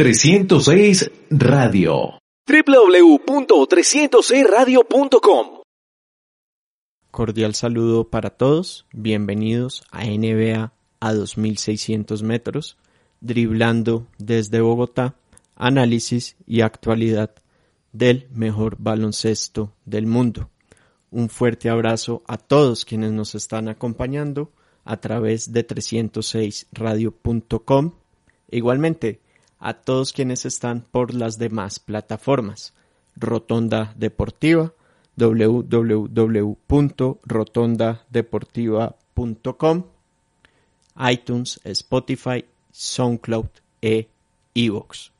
306 Radio. www.306radio.com Cordial saludo para todos, bienvenidos a NBA a 2600 metros, driblando desde Bogotá, análisis y actualidad del mejor baloncesto del mundo. Un fuerte abrazo a todos quienes nos están acompañando a través de 306radio.com. Igualmente, a todos quienes están por las demás plataformas. Rotonda Deportiva, www.rotondadeportiva.com, iTunes, Spotify, SoundCloud e iVoox.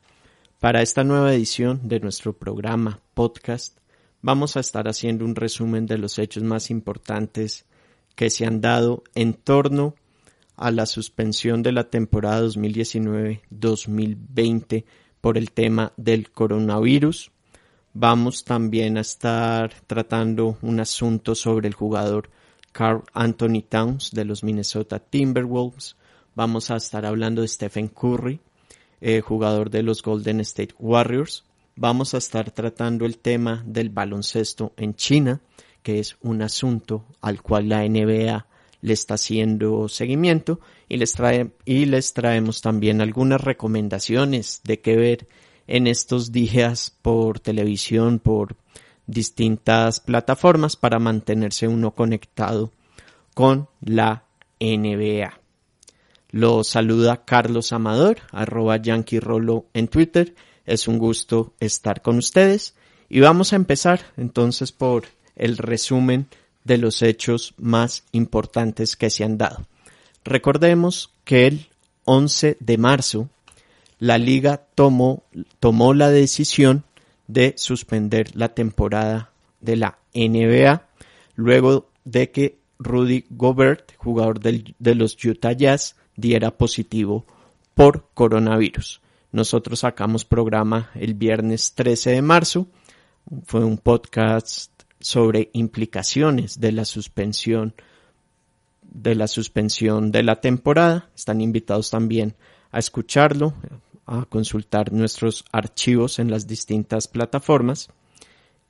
Para esta nueva edición de nuestro programa podcast, vamos a estar haciendo un resumen de los hechos más importantes que se han dado en torno a la suspensión de la temporada 2019-2020 por el tema del coronavirus. Vamos también a estar tratando un asunto sobre el jugador Carl Anthony Towns de los Minnesota Timberwolves. Vamos a estar hablando de Stephen Curry, eh, jugador de los Golden State Warriors. Vamos a estar tratando el tema del baloncesto en China, que es un asunto al cual la NBA le está haciendo seguimiento y les, trae, y les traemos también algunas recomendaciones de qué ver en estos días por televisión, por distintas plataformas para mantenerse uno conectado con la NBA. Lo saluda Carlos Amador, arroba Yankee Rolo en Twitter. Es un gusto estar con ustedes y vamos a empezar entonces por el resumen de los hechos más importantes que se han dado. Recordemos que el 11 de marzo la liga tomó, tomó la decisión de suspender la temporada de la NBA luego de que Rudy Gobert, jugador del, de los Utah Jazz, diera positivo por coronavirus. Nosotros sacamos programa el viernes 13 de marzo. Fue un podcast sobre implicaciones de la suspensión de la suspensión de la temporada. Están invitados también a escucharlo, a consultar nuestros archivos en las distintas plataformas.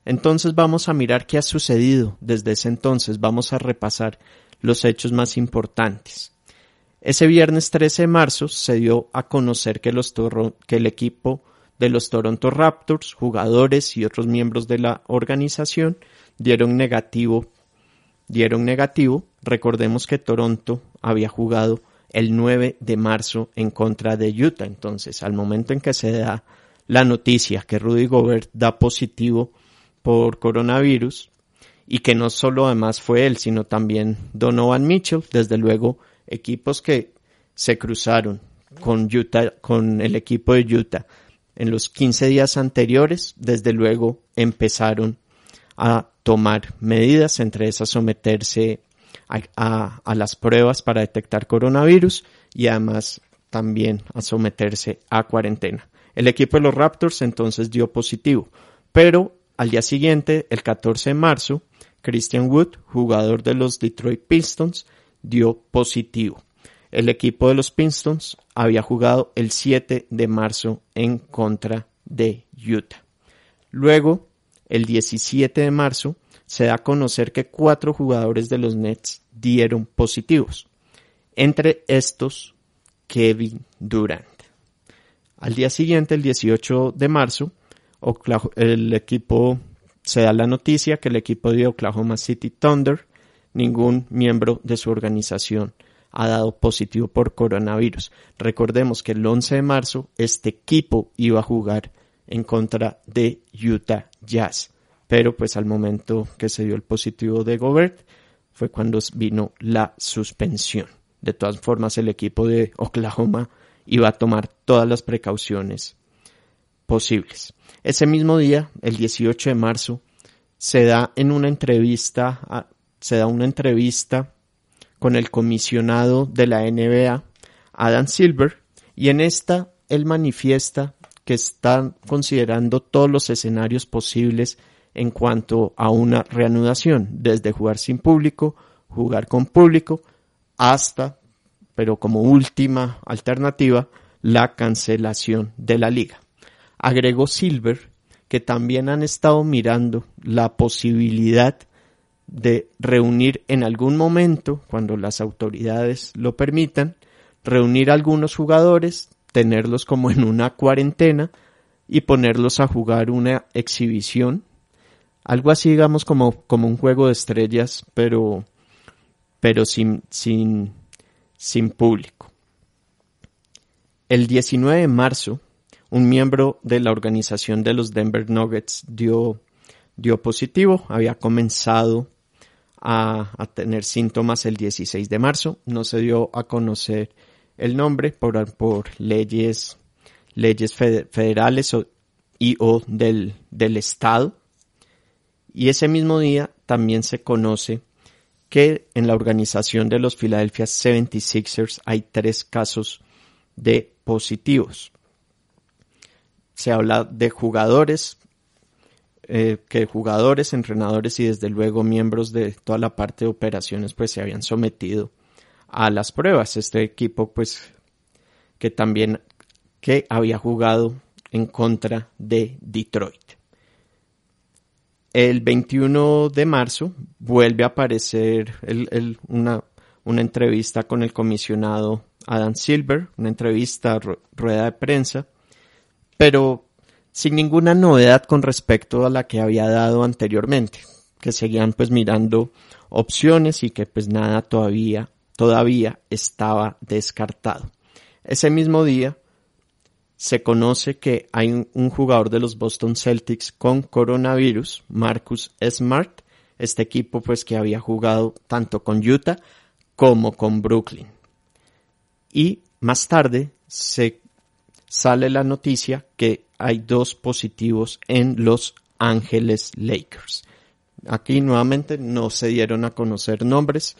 Entonces vamos a mirar qué ha sucedido desde ese entonces. Vamos a repasar los hechos más importantes. Ese viernes 13 de marzo se dio a conocer que, los que el equipo de los Toronto Raptors, jugadores y otros miembros de la organización dieron negativo, dieron negativo. Recordemos que Toronto había jugado el 9 de marzo en contra de Utah. Entonces, al momento en que se da la noticia que Rudy Gobert da positivo por coronavirus y que no solo además fue él, sino también Donovan Mitchell, desde luego equipos que se cruzaron con Utah, con el equipo de Utah en los 15 días anteriores, desde luego empezaron a tomar medidas, entre esas someterse a, las pruebas para detectar coronavirus y además también a someterse a cuarentena. El equipo de los Raptors entonces dio positivo, pero al día siguiente, el 14 de marzo, Christian Wood, jugador de los Detroit Pistons, dio positivo. El equipo de los Pistons había jugado el 7 de marzo en contra de Utah. Luego, el 17 de marzo, se da a conocer que cuatro jugadores de los Nets dieron positivos. Entre estos, Kevin Durant. Al día siguiente, el 18 de marzo, el equipo se da la noticia que el equipo de Oklahoma City Thunder, ningún miembro de su organización ha dado positivo por coronavirus. Recordemos que el 11 de marzo este equipo iba a jugar en contra de Utah Jazz. Pero pues al momento que se dio el positivo de Gobert fue cuando vino la suspensión. De todas formas el equipo de Oklahoma iba a tomar todas las precauciones posibles. Ese mismo día, el 18 de marzo, se da en una entrevista, se da una entrevista con el comisionado de la NBA, Adam Silver, y en esta él manifiesta que están considerando todos los escenarios posibles en cuanto a una reanudación, desde jugar sin público, jugar con público, hasta, pero como última alternativa, la cancelación de la liga. Agregó Silver que también han estado mirando la posibilidad de reunir en algún momento, cuando las autoridades lo permitan, reunir a algunos jugadores, tenerlos como en una cuarentena y ponerlos a jugar una exhibición. Algo así, digamos, como, como un juego de estrellas, pero, pero sin, sin, sin público. El 19 de marzo, un miembro de la organización de los Denver Nuggets dio, dio positivo, había comenzado a, tener síntomas el 16 de marzo, no se dio a conocer el nombre por, por leyes, leyes federales y o del, del estado. Y ese mismo día también se conoce que en la organización de los Philadelphia 76ers hay tres casos de positivos se habla de jugadores, eh, que jugadores, entrenadores y desde luego miembros de toda la parte de operaciones pues se habían sometido a las pruebas. Este equipo pues que también que había jugado en contra de Detroit. El 21 de marzo vuelve a aparecer una, una entrevista con el comisionado Adam Silver, una entrevista, rueda de prensa, pero sin ninguna novedad con respecto a la que había dado anteriormente, que seguían pues mirando opciones y que pues nada todavía, todavía estaba descartado. Ese mismo día se conoce que hay un, jugador de los Boston Celtics con coronavirus, Marcus Smart, este equipo pues que había jugado tanto con Utah como con Brooklyn. Y más tarde se sale la noticia que hay dos positivos en Los Ángeles Lakers. Aquí nuevamente no se dieron a conocer nombres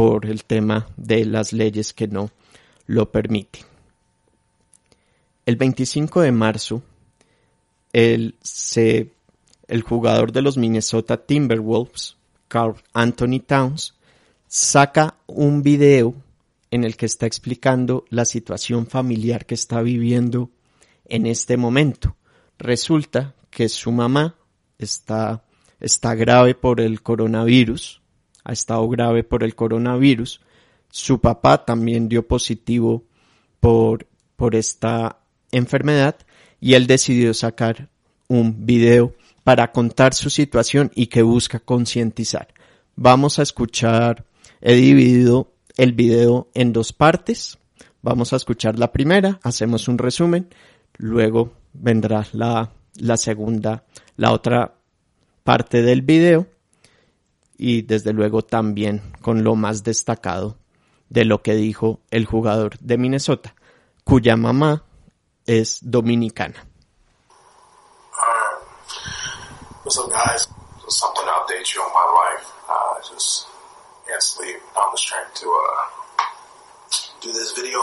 por el tema de las leyes que no lo permiten. El 25 de marzo, el, el jugador de los Minnesota Timberwolves, Carl Anthony Towns, saca un video en el que está explicando la situación familiar que está viviendo en este momento. Resulta que su mamá está, está grave por el coronavirus, ha estado grave por el coronavirus. Su papá también dio positivo por, por esta enfermedad y él decidió sacar un video para contar su situación y que busca concientizar. Vamos a escuchar, he dividido el video en dos partes. Vamos a escuchar la primera, hacemos un resumen, luego vendrá la, la segunda, la otra parte del video y desde luego también con lo más destacado de lo que dijo el jugador de Minnesota, cuya mamá es dominicana. uh, do this video.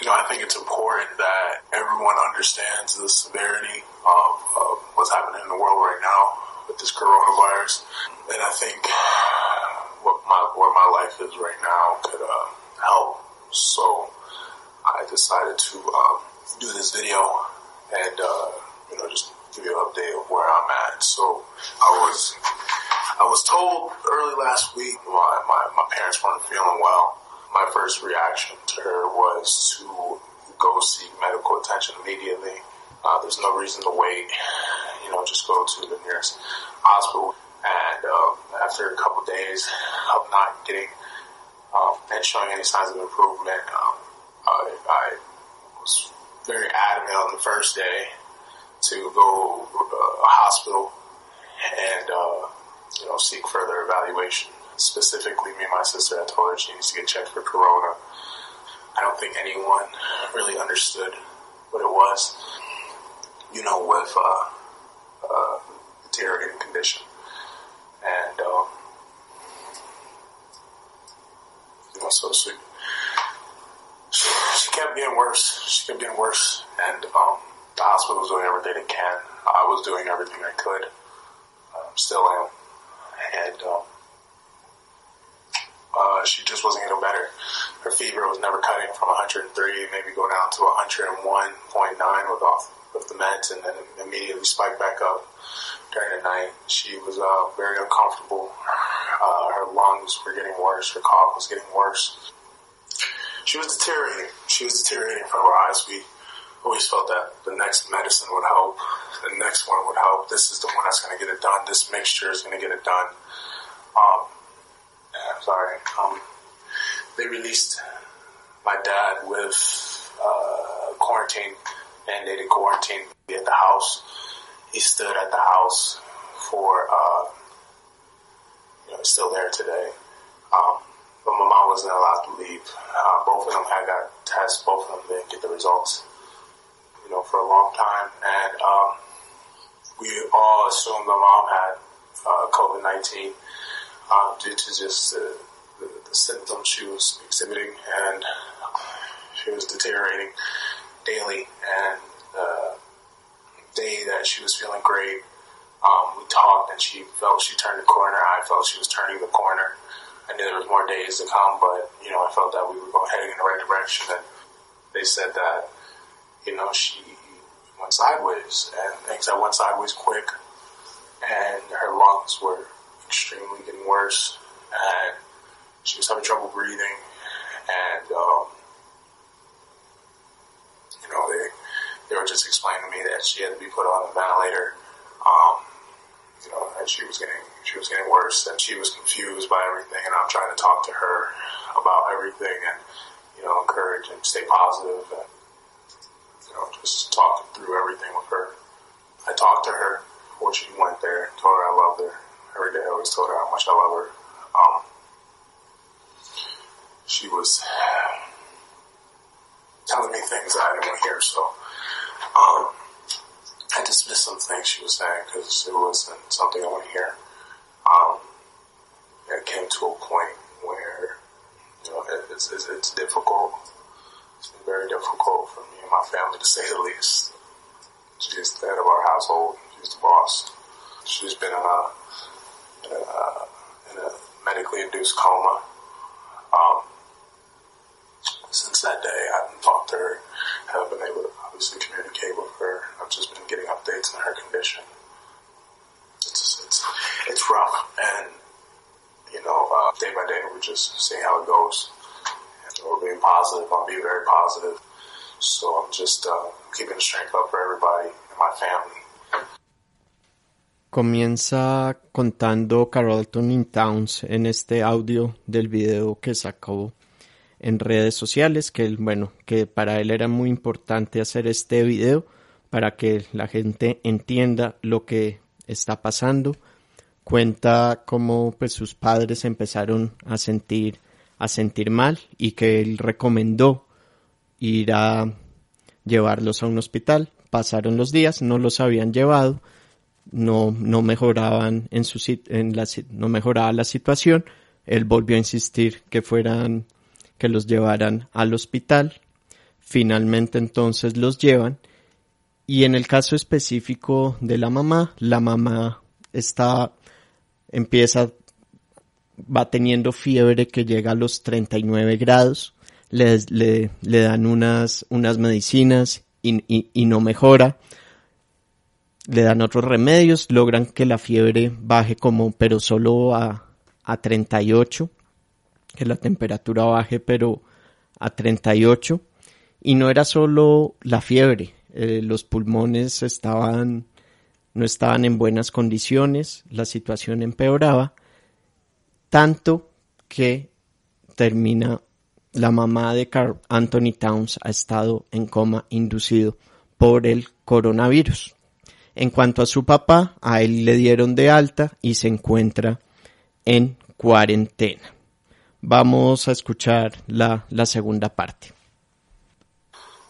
You know, I think it's important that everyone understands the severity of, of what's happening in the world right now with this coronavirus, and I think what my where my life is right now could uh, help. So I decided to um, do this video and uh, you know just give you an update of where I'm at. So I was I was told early last week my, my, my parents weren't feeling well. My first reaction to her was to go seek medical attention immediately. Uh, there's no reason to wait. You know, just go to the nearest hospital. And um, after a couple days of not getting um, and showing any signs of improvement, um, I, I was very adamant on the first day to go to uh, a hospital and uh, you know seek further evaluation. Specifically, me and my sister, I told her she needs to get checked for corona. I don't think anyone really understood what it was. you know, with uh, deteriorating condition. And, um, you know, so she, she kept getting worse. She kept getting worse. And um, the hospital was doing everything they can. I was doing everything I could. Um, still am. And um, uh, she just wasn't getting better. Her fever was never cutting from 103, maybe go down to 101.9 with off with the meds, and then immediately spiked back up during the night. She was uh, very uncomfortable. Uh, her lungs were getting worse. Her cough was getting worse. She was deteriorating. She was deteriorating from her eyes. We always felt that the next medicine would help. The next one would help. This is the one that's going to get it done. This mixture is going to get it done. Um, sorry. Um, they released my dad with uh, quarantine, mandated quarantine at the house. He stood at the house for, uh, you know, still there today. Um, but my mom wasn't allowed to leave. Uh, both of them had got tests. Both of them didn't get the results, you know, for a long time. And um, we all assumed my mom had uh, COVID-19 uh, due to just the, the, the, symptoms she was exhibiting, and she was deteriorating daily. And the day that she was feeling great, um, we talked, and she felt she turned the corner. I felt she was turning the corner. I knew there was more days to come, but you know, I felt that we were going heading in the right direction. And they said that, you know, she went sideways, and things that went sideways quick, and her lungs were extremely getting worse, and she was having trouble breathing, and um, you know they they were just explaining to me that she had to be put on a ventilator. Um, you know, and she was getting she was getting worse, and she was confused by everything. And I'm trying to talk to her about everything, and you know, encourage and stay positive, and you know, just talk through everything with her. I talked to her before she went there, told her I loved her every day. I always told her how much I love her. Um, she was telling me things that I didn't want to hear, so um, I dismissed some things she was saying because it wasn't something I want to hear. Um, it came to a point where you know it, it's, it's, it's difficult. It's been very difficult for me and my family, to say the least. She's the head of our household. She's the boss. She's been in a in a, in a medically induced coma. Um, since that day, I haven't talked to her, haven't been able to obviously communicate with her. I've just been getting updates on her condition. It's it's it's rough, and you know, uh, day by day, we're just seeing how it goes. And we're being positive. I'm being very positive. So I'm just uh, keeping the strength up for everybody and my family. Comienza contando Carlton in Towns en este audio del video que sacó en redes sociales, que bueno, que para él era muy importante hacer este video para que la gente entienda lo que está pasando. Cuenta cómo pues sus padres empezaron a sentir a sentir mal y que él recomendó ir a llevarlos a un hospital. Pasaron los días, no los habían llevado no, no mejoraban en su en la, no mejoraba la situación. Él volvió a insistir que fueran, que los llevaran al hospital. Finalmente entonces los llevan. Y en el caso específico de la mamá, la mamá está, empieza, va teniendo fiebre que llega a los 39 grados. Le, le, le dan unas, unas medicinas y, y, y no mejora le dan otros remedios, logran que la fiebre baje como, pero solo a, a 38, que la temperatura baje, pero a 38. Y no era solo la fiebre, eh, los pulmones estaban, no estaban en buenas condiciones, la situación empeoraba, tanto que termina la mamá de Carl Anthony Towns ha estado en coma inducido por el coronavirus. En cuanto a su papá, a él le dieron de alta y se encuentra en cuarentena. Vamos a escuchar la, la segunda parte.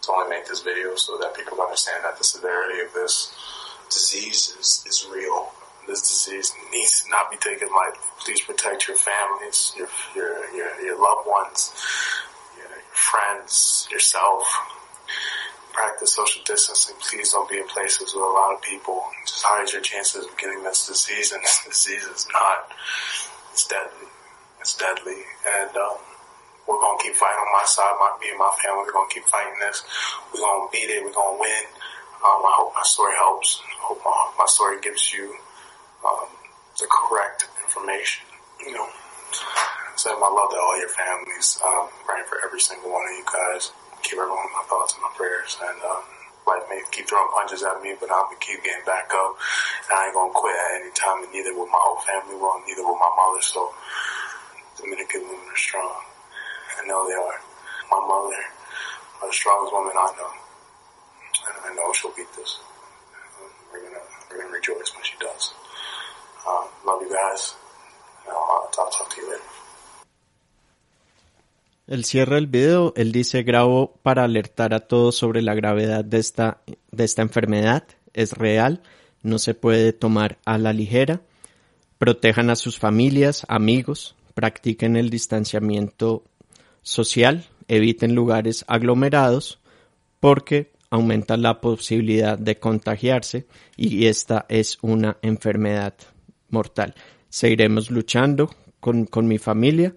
To only make this video so that people understand that the severity of this disease is, is real. This disease needs to not be taken lightly. Please protect your families, your your your, your loved ones, your, your friends, yourself. Practice social distancing. Please don't be in places with a lot of people. Just hide your chances of getting this disease, and this disease is not. It's deadly. It's deadly, and um, we're gonna keep fighting on my side. My, me and my family, we're gonna keep fighting this. We're gonna beat it. We're gonna win. Um, I hope my story helps. I hope my, my story gives you um, the correct information. You know, send my love to all your families. Um, praying for every single one of you guys. Keep everyone in my thoughts and my prayers. And um, life may keep throwing punches at me, but I'm gonna keep getting back up. And I ain't gonna quit at any time. And neither will my whole family will. Neither will my mother. So Dominican women are strong. I know they are. My mother, the strongest woman I know. I know she'll beat this. We're rejoice when she does. El cierre del video, él dice grabo para alertar a todos sobre la gravedad de esta, de esta enfermedad. Es real, no se puede tomar a la ligera. Protejan a sus familias, amigos, practiquen el distanciamiento social, eviten lugares aglomerados porque aumenta la posibilidad de contagiarse y esta es una enfermedad mortal. Seguiremos luchando con, con mi familia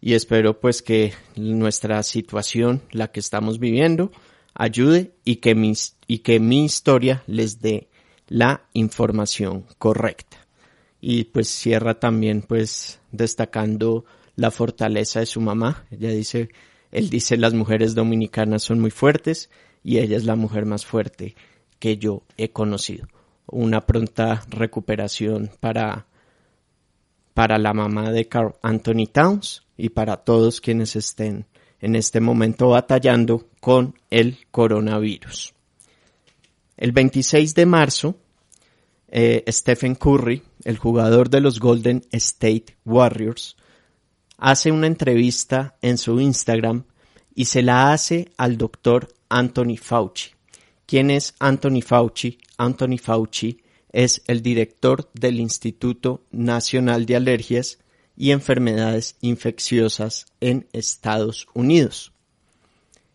y espero pues que nuestra situación, la que estamos viviendo, ayude y que, mis, y que mi historia les dé la información correcta. Y pues cierra también pues destacando la fortaleza de su mamá. Ella dice, él dice las mujeres dominicanas son muy fuertes y ella es la mujer más fuerte que yo he conocido. Una pronta recuperación para, para la mamá de Carl Anthony Towns y para todos quienes estén en este momento batallando con el coronavirus. El 26 de marzo, eh, Stephen Curry, el jugador de los Golden State Warriors, hace una entrevista en su Instagram y se la hace al doctor Anthony Fauci. ¿Quién es Anthony Fauci? Anthony Fauci es el director del Instituto Nacional de Alergias y Enfermedades Infecciosas en Estados Unidos.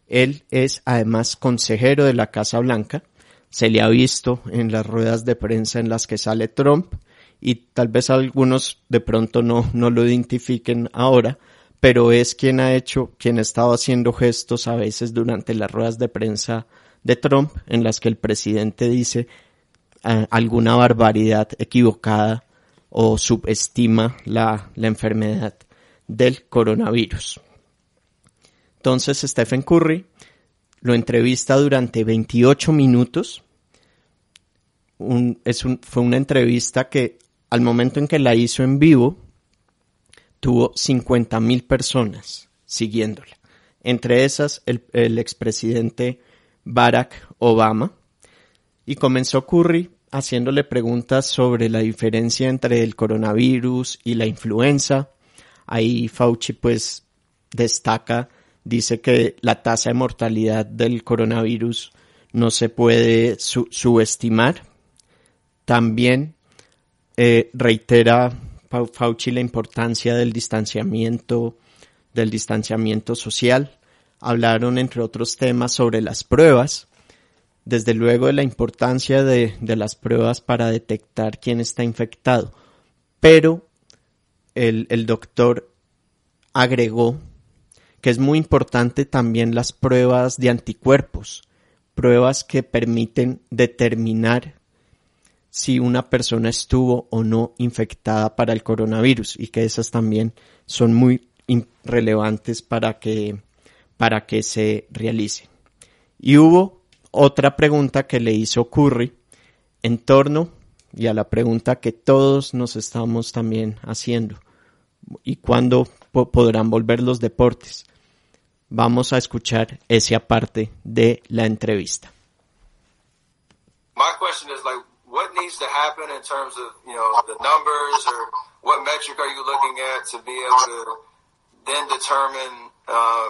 Él es además consejero de la Casa Blanca. Se le ha visto en las ruedas de prensa en las que sale Trump y tal vez algunos de pronto no, no lo identifiquen ahora, pero es quien ha hecho, quien ha estado haciendo gestos a veces durante las ruedas de prensa de Trump en las que el presidente dice eh, alguna barbaridad equivocada o subestima la, la enfermedad del coronavirus. Entonces Stephen Curry lo entrevista durante 28 minutos. es un, fue una entrevista que al momento en que la hizo en vivo, tuvo 50 mil personas siguiéndola. Entre esas, el, el expresidente Barack Obama. Y comenzó Curry haciéndole preguntas sobre la diferencia entre el coronavirus y la influenza. Ahí Fauci pues destaca, dice que la tasa de mortalidad del coronavirus no se puede subestimar. También eh, reitera Fauci la importancia del distanciamiento, del distanciamiento social. Hablaron, entre otros temas, sobre las pruebas desde luego de la importancia de, las pruebas para detectar quién está infectado, pero el, el doctor agregó que es muy importante también las pruebas de anticuerpos, pruebas que permiten determinar si una persona estuvo o no infectada para el coronavirus y que esas también son muy relevantes para que, para que se realicen. Y hubo otra pregunta que le hizo Curry en torno y a la pregunta que todos nos estamos también haciendo. ¿Y cuándo podrán volver los deportes? Vamos a escuchar esa parte de la entrevista. My question is like, what needs to happen in terms of, you know, the numbers or what metric are you looking at to be able to then determine uh,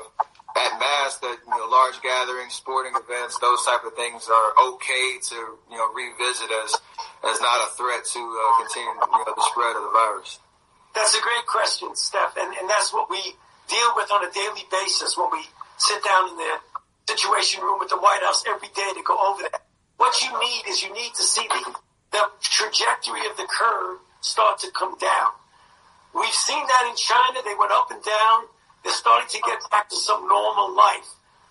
at mass that you know large gatherings, sporting events, those type of things are okay to you know revisit as as not a threat to uh, continue you know, the spread of the virus. That's a great question, Steph, and, and that's what we deal with on a daily basis when we sit down in the situation room at the White House every day to go over that. What you need is you need to see the, the trajectory of the curve start to come down. We've seen that in China. They went up and down. They're starting to get back to some normal life.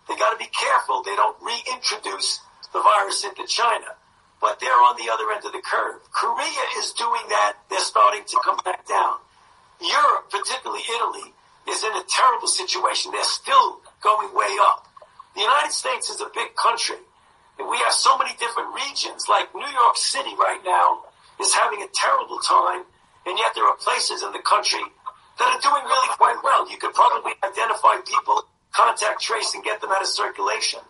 They got to be careful they don't reintroduce the virus into China. But they're on the other end of the curve. Korea is doing that. They're starting to come back down. Europe, particularly Italy, is in a terrible situation. They're still going way up. The United States is a big country. And we have so many different regions, like New York City right now is having a terrible time, and yet there are places in the country that are doing really quite well. You could probably identify people, contact trace, and get them out of circulation.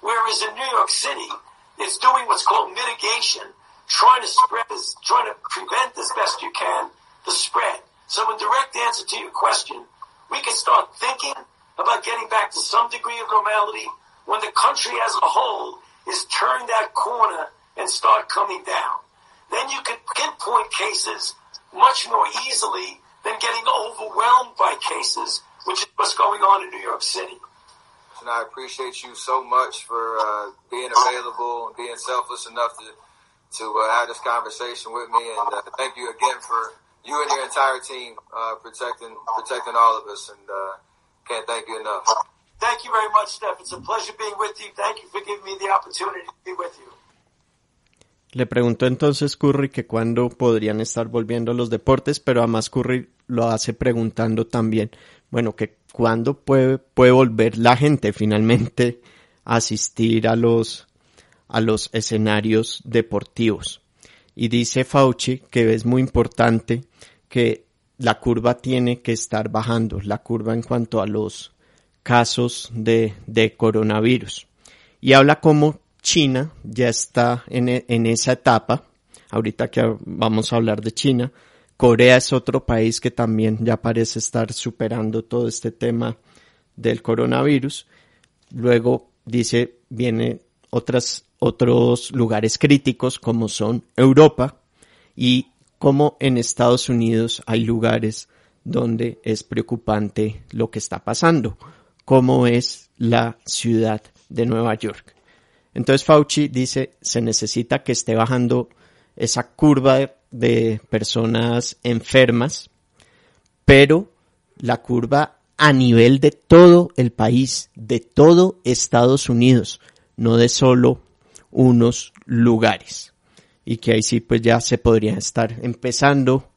Whereas in New York City, it's doing what's called mitigation, trying to spread this, trying to prevent as best you can the spread. So in direct answer to your question, we can start thinking about getting back to some degree of normality when the country as a whole is turn that corner and start coming down. Then you can pinpoint cases much more easily than getting overwhelmed by cases, which is what's going on in New York City. And I appreciate you so much for uh, being available and being selfless enough to to uh, have this conversation with me. And uh, thank you again for you and your entire team uh, protecting protecting all of us. And uh, can't thank you enough. Thank you very much, Steph. It's a pleasure being with you. Thank you for giving me the opportunity to be with you. Le preguntó entonces Curry que cuándo podrían estar volviendo los deportes, pero además Curry lo hace preguntando también, bueno, que cuándo puede, puede volver la gente finalmente a asistir a los, a los escenarios deportivos. Y dice Fauci que es muy importante que la curva tiene que estar bajando, la curva en cuanto a los casos de, de coronavirus. Y habla como China ya está en, en esa etapa. Ahorita que vamos a hablar de China, Corea es otro país que también ya parece estar superando todo este tema del coronavirus. Luego dice, viene otras, otros lugares críticos como son Europa y como en Estados Unidos hay lugares donde es preocupante lo que está pasando, como es la ciudad de Nueva York. Entonces Fauci dice, se necesita que esté bajando esa curva de personas enfermas, pero la curva a nivel de todo el país, de todo Estados Unidos, no de solo unos lugares. Y que ahí sí pues ya se podría estar empezando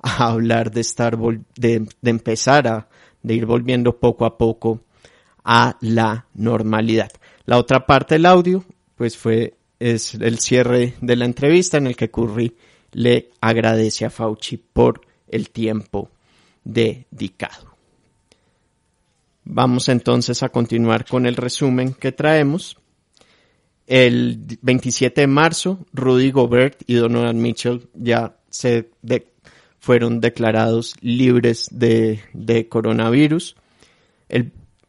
a hablar de estar de, empezar a de ir volviendo poco a poco a la normalidad. La otra parte del audio pues fue es el cierre de la entrevista en el que Curry le agradece a Fauci por el tiempo dedicado. Vamos entonces a continuar con el resumen que traemos. El 27 de marzo, Rudy Gobert y Donovan Mitchell ya se fueron declarados libres de, coronavirus.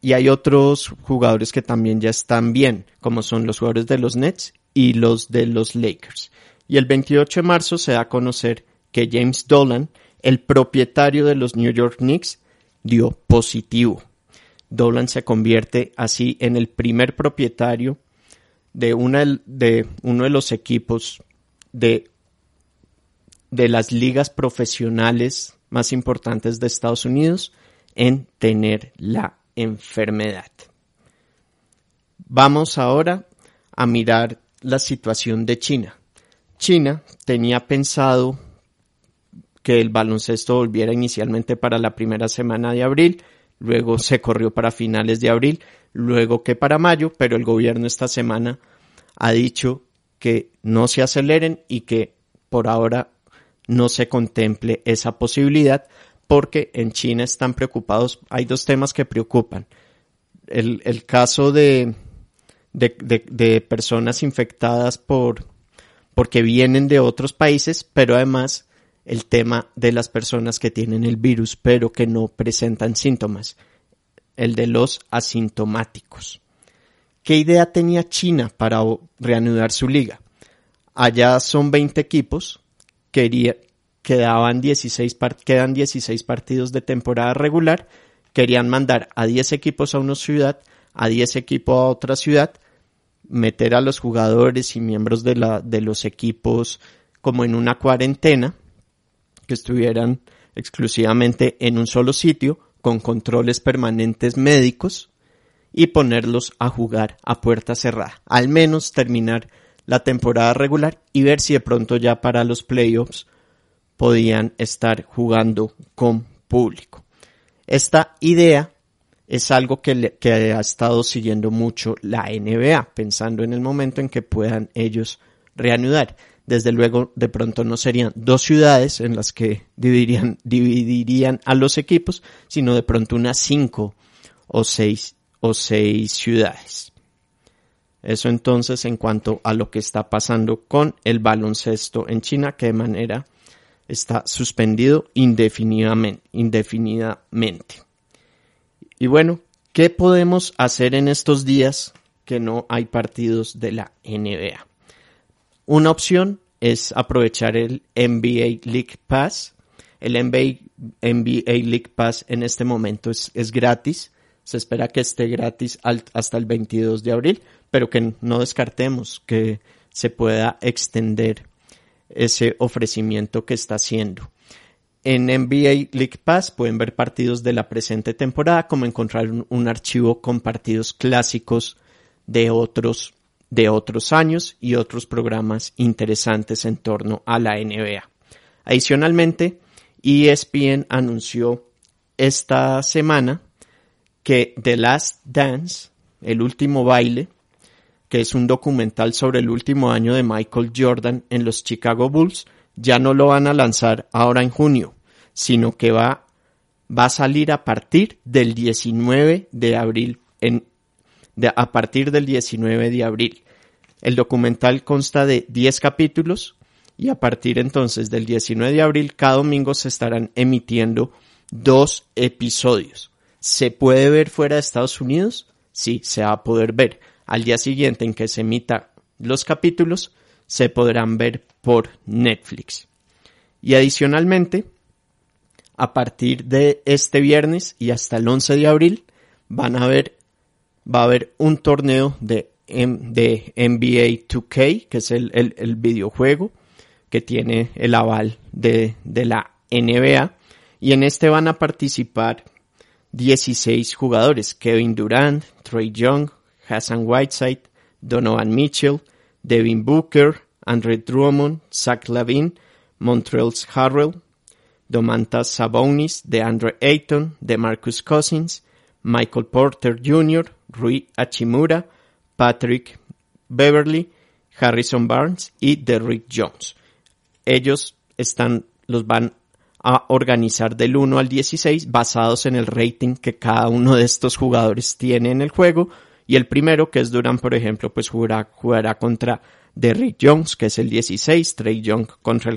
Y hay otros jugadores que también ya están bien, como son los jugadores de los Nets y los de los Lakers. Y el 28 de marzo se da a conocer que James Dolan, el propietario de los New York Knicks, dio positivo. Dolan se convierte así en el primer propietario de, una, de uno de los equipos de, de las ligas profesionales más importantes de Estados Unidos en tener la enfermedad. Vamos ahora a mirar la situación de China. China tenía pensado que el baloncesto volviera inicialmente para la primera semana de abril, luego se corrió para finales de abril, luego que para mayo, pero el gobierno esta semana ha dicho que no se aceleren y que por ahora no se contemple esa posibilidad porque en China están preocupados, hay dos temas que preocupan. El, el caso de, de, personas infectadas por, porque vienen de otros países, pero además el tema de las personas que tienen el virus pero que no presentan síntomas. el de los asintomáticos. ¿Qué idea tenía China para reanudar su liga? Allá son 20 equipos, quería, quedaban 16, quedan 16 partidos de temporada regular, querían mandar a 10 equipos a una ciudad, a 10 equipos a otra ciudad, meter a los jugadores y miembros de, la, de los equipos como en una cuarentena, que estuvieran exclusivamente en un solo sitio, con controles permanentes médicos, y ponerlos a jugar a puerta cerrada. Al menos terminar la temporada regular y ver si de pronto ya para los playoffs podían estar jugando con público. Esta idea es algo que, que, ha estado siguiendo mucho la NBA, pensando en el momento en que puedan ellos reanudar. Desde luego, de pronto no serían dos ciudades en las que dividirían, dividirían a los equipos, sino de pronto unas cinco o seis, o seis ciudades. Eso entonces en cuanto a lo que está pasando con el baloncesto en China, que de manera está suspendido indefinidamente. indefinidamente. Y bueno, ¿qué podemos hacer en estos días que no hay partidos de la NBA? Una opción es aprovechar el NBA League Pass. El NBA, NBA League Pass en este momento es, es gratis. Se espera que esté gratis hasta el 22 de abril pero que no descartemos que se pueda extender ese ofrecimiento que está haciendo. En NBA League Pass pueden ver partidos de la presente temporada, como encontrar un, archivo con partidos clásicos de otros, de otros años y otros programas interesantes en torno a la NBA. Adicionalmente, ESPN anunció esta semana que The Last Dance, el último baile, que es un documental sobre el último año de Michael Jordan en los Chicago Bulls, ya no lo van a lanzar ahora en junio, sino que va, va a salir a partir del 19 de abril, en, a partir del 19 de abril. El documental consta de 10 capítulos y a partir entonces del 19 de abril cada domingo se estarán emitiendo dos episodios. ¿Se puede ver fuera de Estados Unidos? Sí, se va a poder ver al día siguiente en que se emita los capítulos, se podrán ver por Netflix. Y adicionalmente, a partir de este viernes y hasta el 11 de abril, van a ver, va a haber un torneo de, de NBA 2K, que es el, el, videojuego que tiene el aval de, de la NBA. Y en este van a participar 16 jugadores, Kevin Durant, Trey Young, Hassan Whiteside, Donovan Mitchell, Devin Booker, Andre Drummond, Zach Lavin, Montreal's Harrell, Domantas Sabonis, DeAndre Ayton, DeMarcus Cousins, Michael Porter Jr., Rui Achimura, Patrick Beverly, Harrison Barnes y Derrick Jones. Ellos están, los van a organizar del 1 al 16 basados en el rating que cada uno de estos jugadores tiene en el juego y el primero, que es Durant, por ejemplo, pues jugará, jugará contra Derrick Jones, que es el 16, Trey Young contra,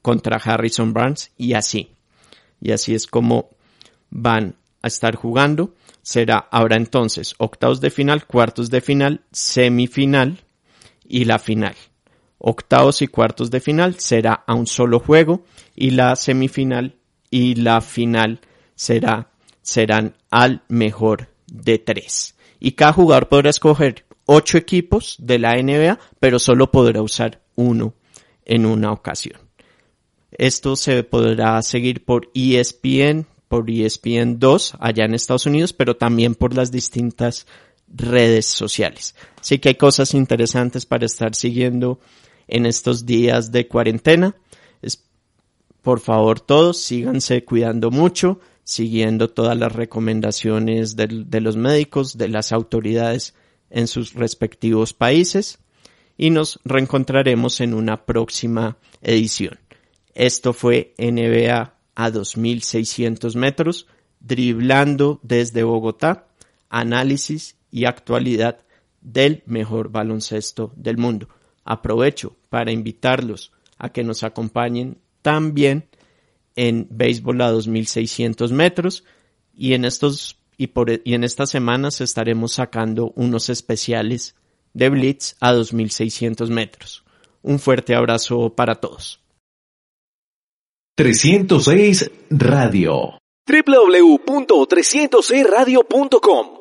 contra Harrison Barnes y así. Y así es como van a estar jugando. Será ahora entonces octavos de final, cuartos de final, semifinal y la final. Octavos y cuartos de final será a un solo juego y la semifinal y la final será, serán al mejor de tres y cada jugador podrá escoger ocho equipos de la NBA, pero solo podrá usar uno en una ocasión. Esto se podrá seguir por ESPN, por ESPN 2 allá en Estados Unidos, pero también por las distintas redes sociales. Así que hay cosas interesantes para estar siguiendo en estos días de cuarentena. por favor, todos síganse cuidando mucho siguiendo todas las recomendaciones de, los médicos, de las autoridades en sus respectivos países y nos reencontraremos en una próxima edición. Esto fue NBA a 2600 metros, driblando desde Bogotá, análisis y actualidad del mejor baloncesto del mundo. Aprovecho para invitarlos a que nos acompañen también en béisbol a 2600 metros y en estos y, por, y en estas semanas estaremos sacando unos especiales de Blitz a 2600 metros. Un fuerte abrazo para todos. 306 Radio. www.306radio.com